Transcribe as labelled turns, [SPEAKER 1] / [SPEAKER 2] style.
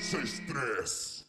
[SPEAKER 1] 6-3.